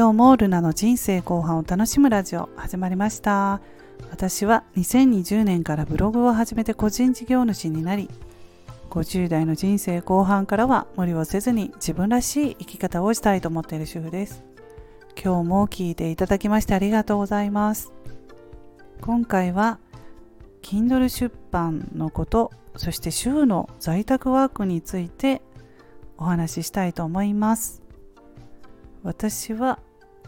今日もルナの人生後半を楽しむラジオ始まりました。私は2020年からブログを始めて個人事業主になり50代の人生後半からは無理をせずに自分らしい生き方をしたいと思っている主婦です。今日も聞いていただきましてありがとうございます。今回は Kindle 出版のことそして週の在宅ワークについてお話ししたいと思います。私は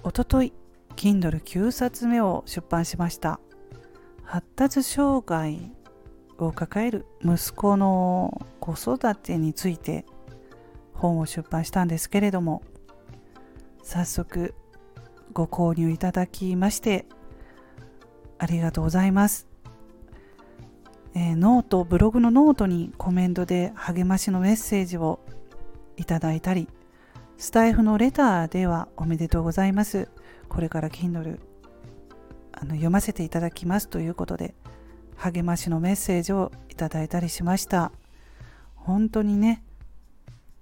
おととい Kindle9 冊目を出版しました。発達障害を抱える息子の子育てについて本を出版したんですけれども早速ご購入いただきましてありがとうございます、えー、ノートブログのノートにコメントで励ましのメッセージをいただいたりスタエフのレターではおめでとうございます。これから Kindle あの読ませていただきますということで励ましのメッセージをいただいたりしました。本当にね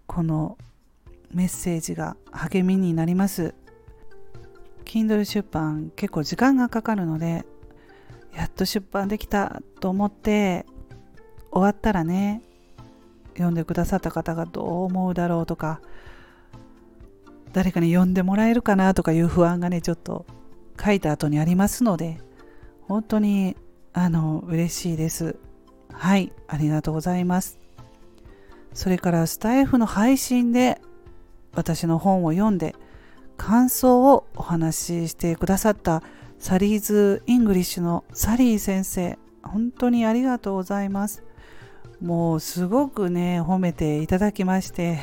このメッセージが励みになります。Kindle 出版結構時間がかかるのでやっと出版できたと思って終わったらね読んでくださった方がどう思うだろうとか誰かに読んでもらえるかなとかいう不安がねちょっと書いた後にありますので本当にあの嬉しいです。はいありがとうございます。それからスタイフの配信で私の本を読んで感想をお話ししてくださった Sally's English のサリー先生本当にありがとうございます。もうすごくね褒めていただきまして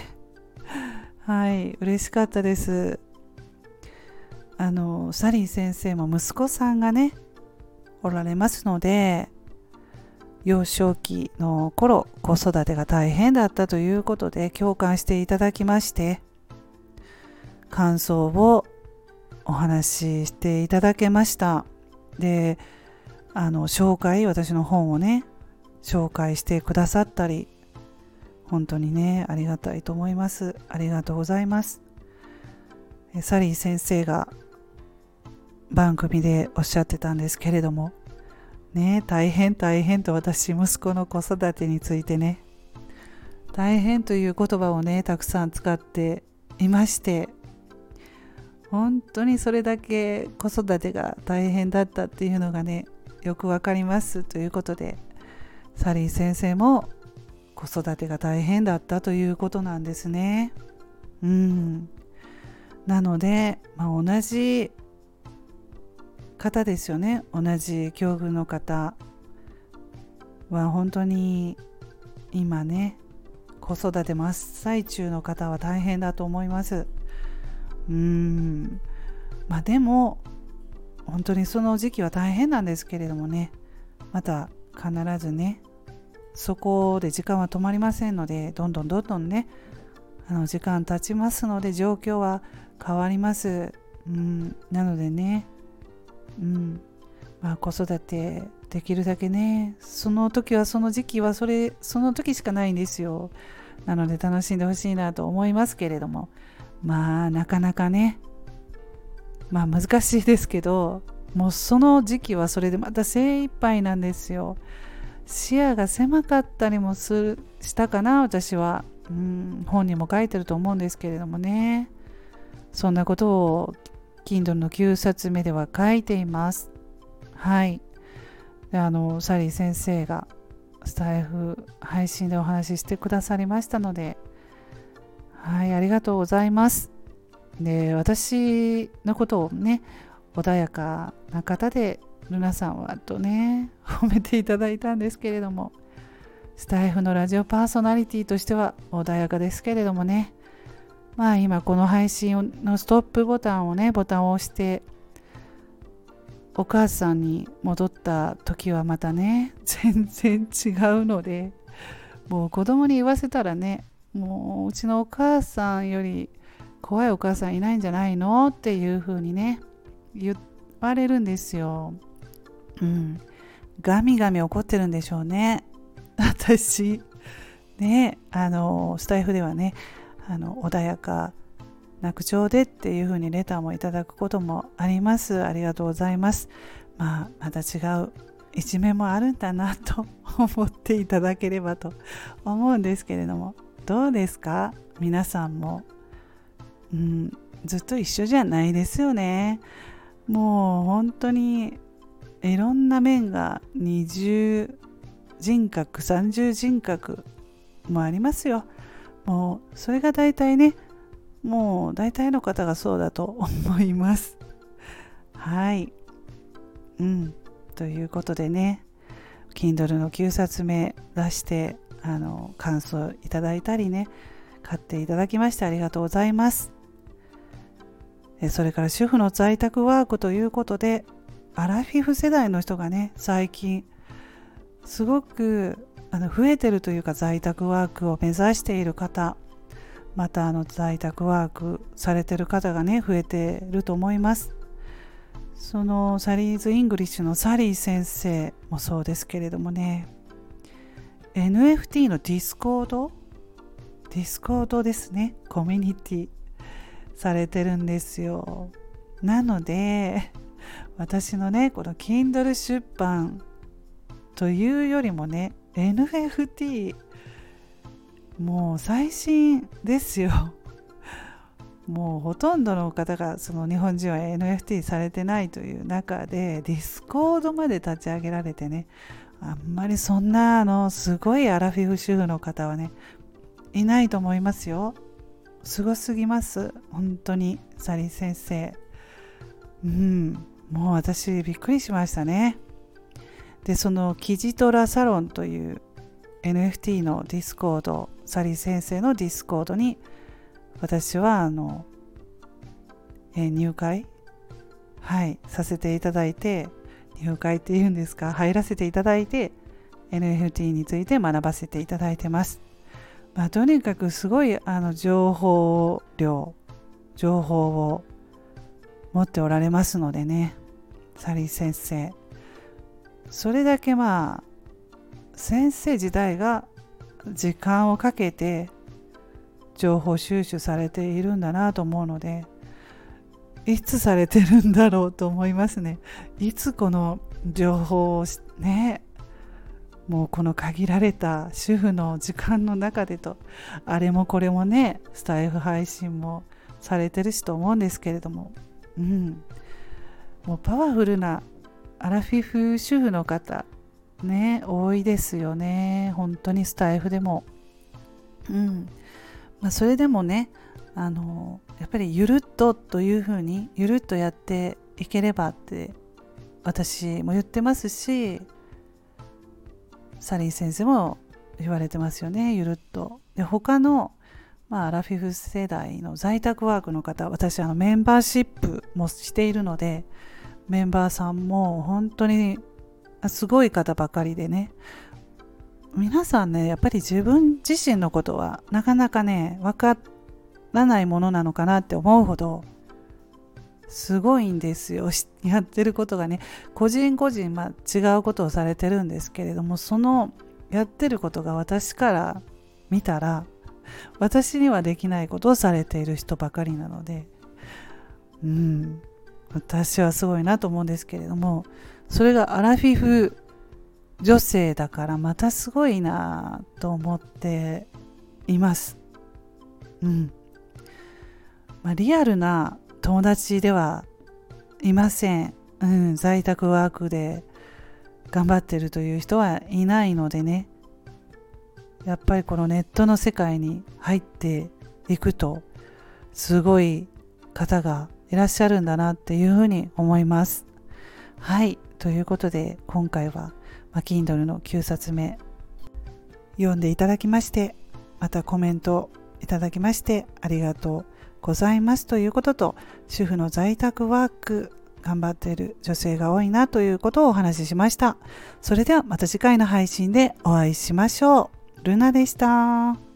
はい嬉しかったです。あのサリー先生も息子さんがねおられますので幼少期の頃子育てが大変だったということで共感していただきまして感想をお話ししていただけました。であの紹介私の本をね紹介してくださったり本当にねありがたいと思います。ありがとうございます。サリー先生が番組でおっしゃってたんですけれどもね大変大変と私息子の子育てについてね大変という言葉をねたくさん使っていまして本当にそれだけ子育てが大変だったっていうのがねよくわかりますということでサリー先生も子育てが大変だったということなんですね。うん。なので、まあ、同じ方ですよね同じ境遇の方は本当に今ね子育て真っ最中の方は大変だと思います。うんまあでも本当にその時期は大変なんですけれどもねまた必ずねそこで時間は止まりませんのでどんどんどんどんねあの時間経ちますので状況は変わります、うん、なのでね、うんまあ、子育てできるだけねその時はその時期はそれその時しかないんですよ。なので楽しんでほしいなと思いますけれどもまあなかなかねまあ難しいですけどもうその時期はそれでまた精一杯なんですよ。視野が狭かったりもするしたかな私は。うん本にも書いてると思うんですけれどもね。そんなことを Kindle の9冊目では書いています。はい。であのサリー先生がスタイフ配信でお話ししてくださりましたので。はい、ありがとうございます。で、私のことをね、穏やかな方で、ルナさんはとね、褒めていただいたんですけれども、スタイフのラジオパーソナリティとしては穏やかですけれどもね、まあ今この配信のストップボタンをね、ボタンを押して、お母さんに戻った時はまたね、全然違うので、もう子供に言わせたらね、もううちのお母さんより怖いお母さんいないんじゃないの？っていう風にね言われるんですよ。うん。ガミガミ怒ってるんでしょうね。私、ね、あの、スタイフではね、あの、穏やか楽調でっていうふうにレターもいただくこともあります。ありがとうございます。まあまた違う一面もあるんだなと思っていただければと思うんですけれども。どうですか？皆さんも、うん、ずっと一緒じゃないですよね。もう本当にいろんな面が二重人格三重人格もありますよ。もうそれが大体ねもう大体の方がそうだと思います。はい。うん。ということでね Kindle の9冊目出してあの感想いただいたりね買っていただきましてありがとうございます。それから主婦の在宅ワークということでアラフィフ世代の人がね最近すごくあの増えてるというか在宅ワークを目指している方またあの在宅ワークされてる方がね増えてると思います。その Sally's English のサリー先生もそうですけれどもね NFT の Discord？Discord ですね。コミュニティされてるんですよ。なので私のねこの Kindle 出版というよりもね NFT もう最新ですよ。もうほとんどの方がその日本人は NFT されてないという中で Discord まで立ち上げられてねあんまりそんなあのすごいアラフィフ主婦の方はねいないと思いますよ。すごすぎます。本当にサリー先生。うん。もう私びっくりしましたね。でそのキジトラサロンという NFT の Discord サリー先生の Discord に私はあの、え入会？はいさせていただいて入会っていうんですか？入らせていただいて NFT について学ばせていただいてます、まあ、とにかくすごいあの情報量情報を持っておられますのでね。サリー先生。それだけまあ先生自体が時間をかけて情報収集されているんだなと思うのでいつされてるんだろうと思いますね。いつこの情報をねもうこの限られた主婦の時間の中でとあれもこれもねスタイフ配信もされてるしと思うんですけれども。うん。もうパワフルなアラフィフ主婦の方ね多いですよね。本当にスタイフでも。うん。まあ、それでもねあのやっぱりゆるっとというふうにゆるっとやっていければって私も言ってますしサリー先生も言われてますよね。ゆるっと。で他の、まあ、アラフィフ世代の在宅ワークの方私あのメンバーシップもしているのでメンバーさんも本当にすごい方ばかりでね。皆さんねやっぱり自分自身のことはなかなかね分からないものなのかなって思うほどすごいんですよ。やってることがね個人個人、まあ、違うことをされてるんですけれどもそのやってることが私から見たら私にはできないことをされている人ばかりなのでうん私はすごいなと思うんですけれどもそれがアラフィフ女性だからまたすごいなと思っています。うん。まあ、リアルな友達ではいません。うん、在宅ワークで頑張ってるという人はいないのでね。やっぱりこのネットの世界に入っていくとすごい方がいらっしゃるんだなっていうふうに思います。はい。ということで今回はまあ、Kindle の9冊目読んでいただきましてまたコメントいただきましてありがとうございますということと主婦の在宅ワーク頑張っている女性が多いなということをお話ししましたそれではまた次回の配信でお会いしましょうルナでした。